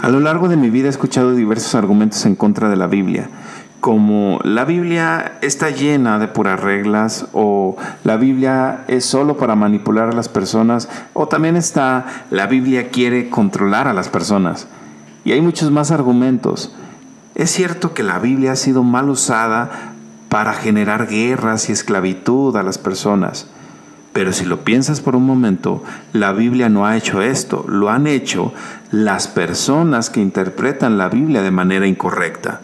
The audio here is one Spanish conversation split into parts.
A lo largo de mi vida he escuchado diversos argumentos en contra de la Biblia, como la Biblia está llena de puras reglas o la Biblia es solo para manipular a las personas o también está la Biblia quiere controlar a las personas. Y hay muchos más argumentos. Es cierto que la Biblia ha sido mal usada para generar guerras y esclavitud a las personas. Pero si lo piensas por un momento, la Biblia no ha hecho esto, lo han hecho las personas que interpretan la Biblia de manera incorrecta.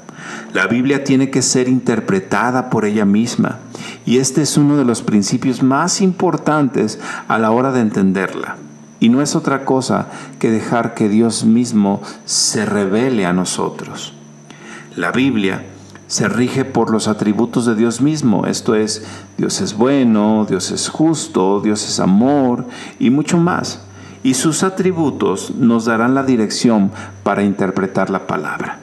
La Biblia tiene que ser interpretada por ella misma y este es uno de los principios más importantes a la hora de entenderla. Y no es otra cosa que dejar que Dios mismo se revele a nosotros. La Biblia se rige por los atributos de Dios mismo, esto es, Dios es bueno, Dios es justo, Dios es amor y mucho más. Y sus atributos nos darán la dirección para interpretar la palabra.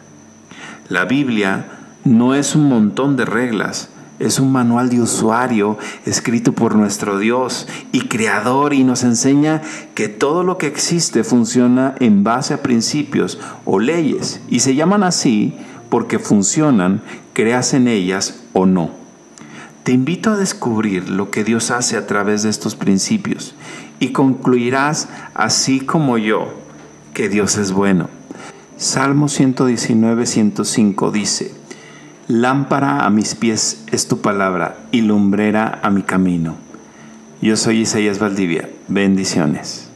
La Biblia no es un montón de reglas, es un manual de usuario escrito por nuestro Dios y creador y nos enseña que todo lo que existe funciona en base a principios o leyes y se llaman así porque funcionan, creas en ellas o no. Te invito a descubrir lo que Dios hace a través de estos principios y concluirás, así como yo, que Dios es bueno. Salmo 119, 105 dice, Lámpara a mis pies es tu palabra y lumbrera a mi camino. Yo soy Isaías Valdivia. Bendiciones.